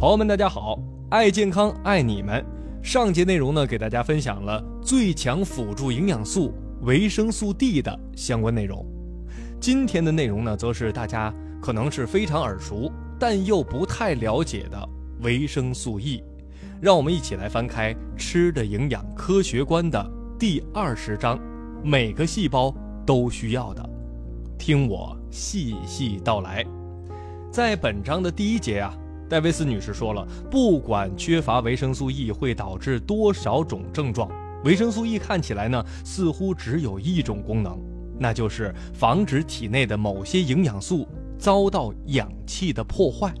朋友们，大家好！爱健康，爱你们。上节内容呢，给大家分享了最强辅助营养素维生素 D 的相关内容。今天的内容呢，则是大家可能是非常耳熟，但又不太了解的维生素 E。让我们一起来翻开《吃的营养科学观》的第二十章：每个细胞都需要的。听我细细道来。在本章的第一节啊。戴维斯女士说了，不管缺乏维生素 E 会导致多少种症状，维生素 E 看起来呢似乎只有一种功能，那就是防止体内的某些营养素遭到氧气的破坏。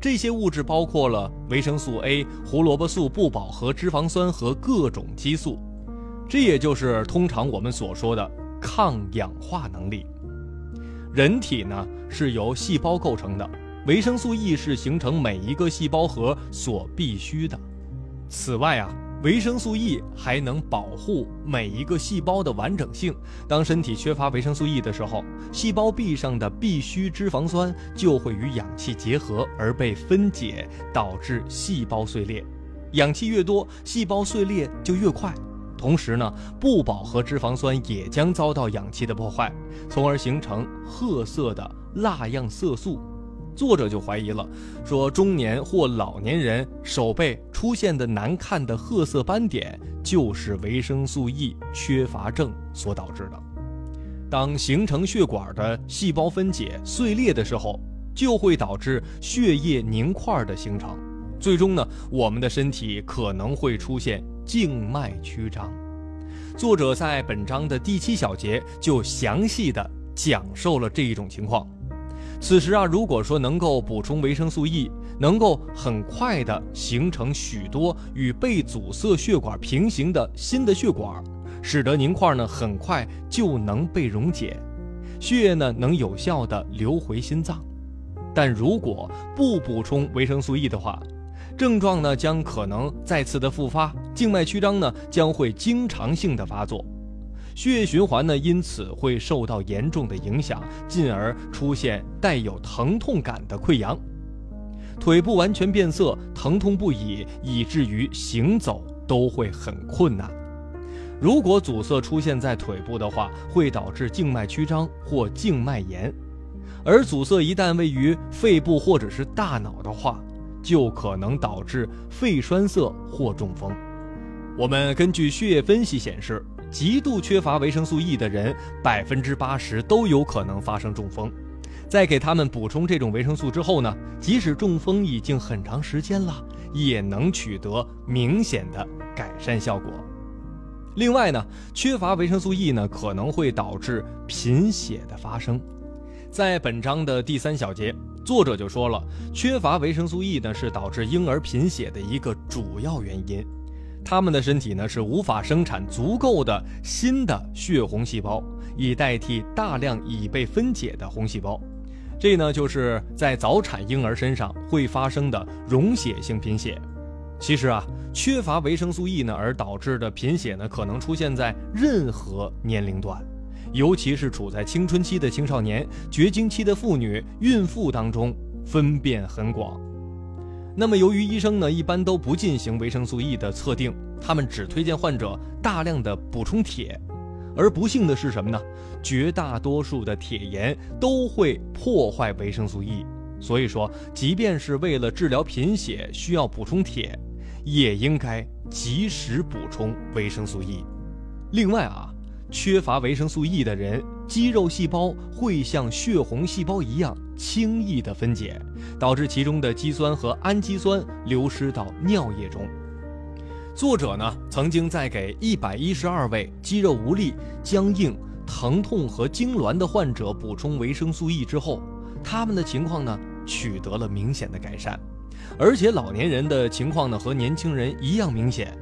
这些物质包括了维生素 A、胡萝卜素、不饱和脂肪酸和各种激素，这也就是通常我们所说的抗氧化能力。人体呢是由细胞构成的。维生素 E 是形成每一个细胞核所必须的。此外啊，维生素 E 还能保护每一个细胞的完整性。当身体缺乏维生素 E 的时候，细胞壁上的必需脂肪酸就会与氧气结合而被分解，导致细胞碎裂。氧气越多，细胞碎裂就越快。同时呢，不饱和脂肪酸也将遭到氧气的破坏，从而形成褐色的蜡样色素。作者就怀疑了，说中年或老年人手背出现的难看的褐色斑点，就是维生素 E 缺乏症所导致的。当形成血管的细胞分解碎裂的时候，就会导致血液凝块的形成，最终呢，我们的身体可能会出现静脉曲张。作者在本章的第七小节就详细的讲述了这一种情况。此时啊，如果说能够补充维生素 E，能够很快的形成许多与被阻塞血管平行的新的血管，使得凝块呢很快就能被溶解，血液呢能有效的流回心脏。但如果不补充维生素 E 的话，症状呢将可能再次的复发，静脉曲张呢将会经常性的发作。血液循环呢，因此会受到严重的影响，进而出现带有疼痛感的溃疡，腿部完全变色，疼痛不已，以至于行走都会很困难。如果阻塞出现在腿部的话，会导致静脉曲张或静脉炎；而阻塞一旦位于肺部或者是大脑的话，就可能导致肺栓塞或中风。我们根据血液分析显示。极度缺乏维生素 E 的人，百分之八十都有可能发生中风。在给他们补充这种维生素之后呢，即使中风已经很长时间了，也能取得明显的改善效果。另外呢，缺乏维生素 E 呢，可能会导致贫血的发生。在本章的第三小节，作者就说了，缺乏维生素 E 呢，是导致婴儿贫血的一个主要原因。他们的身体呢是无法生产足够的新的血红细胞，以代替大量已被分解的红细胞。这呢就是在早产婴儿身上会发生的溶血性贫血。其实啊，缺乏维生素 E 呢而导致的贫血呢，可能出现在任何年龄段，尤其是处在青春期的青少年、绝经期的妇女、孕妇当中，分辨很广。那么，由于医生呢一般都不进行维生素 E 的测定，他们只推荐患者大量的补充铁。而不幸的是什么呢？绝大多数的铁盐都会破坏维生素 E。所以说，即便是为了治疗贫血需要补充铁，也应该及时补充维生素 E。另外啊。缺乏维生素 E 的人，肌肉细胞会像血红细胞一样轻易的分解，导致其中的肌酸和氨基酸流失到尿液中。作者呢，曾经在给一百一十二位肌肉无力、僵硬、疼痛和痉挛的患者补充维生素 E 之后，他们的情况呢取得了明显的改善，而且老年人的情况呢和年轻人一样明显。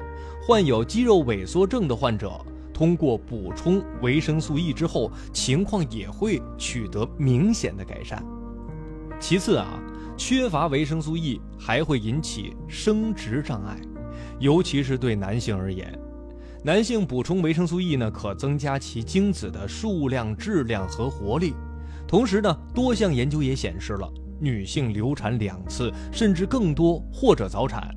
患有肌肉萎缩症的患者。通过补充维生素 E 之后，情况也会取得明显的改善。其次啊，缺乏维生素 E 还会引起生殖障碍，尤其是对男性而言。男性补充维生素 E 呢，可增加其精子的数量、质量和活力。同时呢，多项研究也显示了，女性流产两次甚至更多或者早产。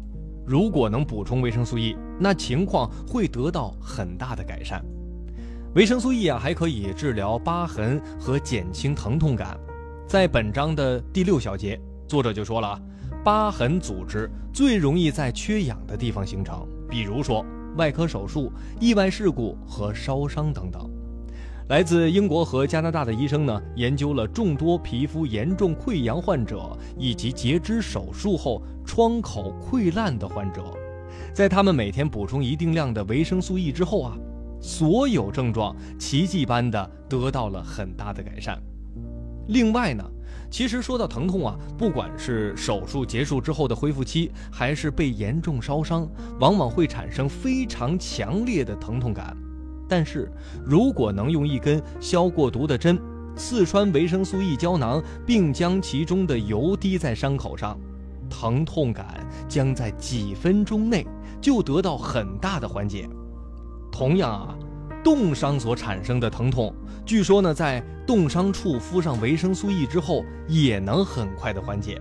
如果能补充维生素 E，那情况会得到很大的改善。维生素 E 啊，还可以治疗疤痕和减轻疼痛感。在本章的第六小节，作者就说了，疤痕组织最容易在缺氧的地方形成，比如说外科手术、意外事故和烧伤等等。来自英国和加拿大的医生呢，研究了众多皮肤严重溃疡患者以及截肢手术后创口溃烂的患者，在他们每天补充一定量的维生素 E 之后啊，所有症状奇迹般的得到了很大的改善。另外呢，其实说到疼痛啊，不管是手术结束之后的恢复期，还是被严重烧伤，往往会产生非常强烈的疼痛感。但是如果能用一根消过毒的针刺穿维生素 E 胶囊，并将其中的油滴在伤口上，疼痛感将在几分钟内就得到很大的缓解。同样啊，冻伤所产生的疼痛，据说呢，在冻伤处敷上维生素 E 之后，也能很快的缓解。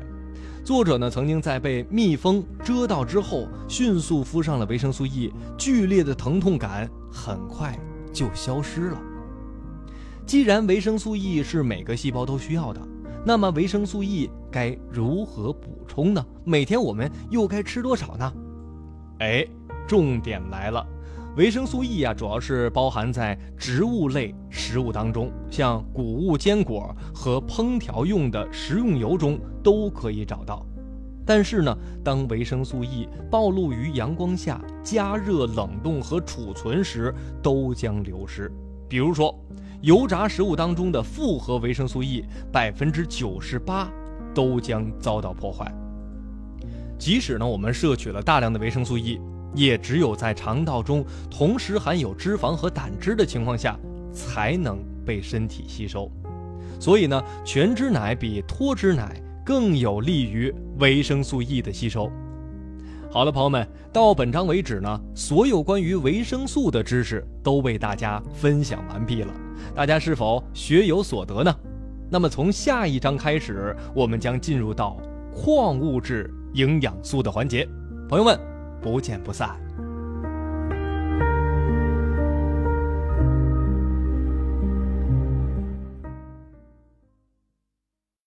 作者呢，曾经在被蜜蜂蛰到之后，迅速敷上了维生素 E，剧烈的疼痛感很快就消失了。既然维生素 E 是每个细胞都需要的，那么维生素 E 该如何补充呢？每天我们又该吃多少呢？哎，重点来了。维生素 E 啊，主要是包含在植物类食物当中，像谷物、坚果和烹调用的食用油中都可以找到。但是呢，当维生素 E 暴露于阳光下、加热、冷冻和储存时，都将流失。比如说，油炸食物当中的复合维生素 E，百分之九十八都将遭到破坏。即使呢，我们摄取了大量的维生素 E。也只有在肠道中同时含有脂肪和胆汁的情况下，才能被身体吸收。所以呢，全脂奶比脱脂奶更有利于维生素 E 的吸收。好了，朋友们，到本章为止呢，所有关于维生素的知识都为大家分享完毕了。大家是否学有所得呢？那么从下一章开始，我们将进入到矿物质营养素的环节，朋友们。不见不散。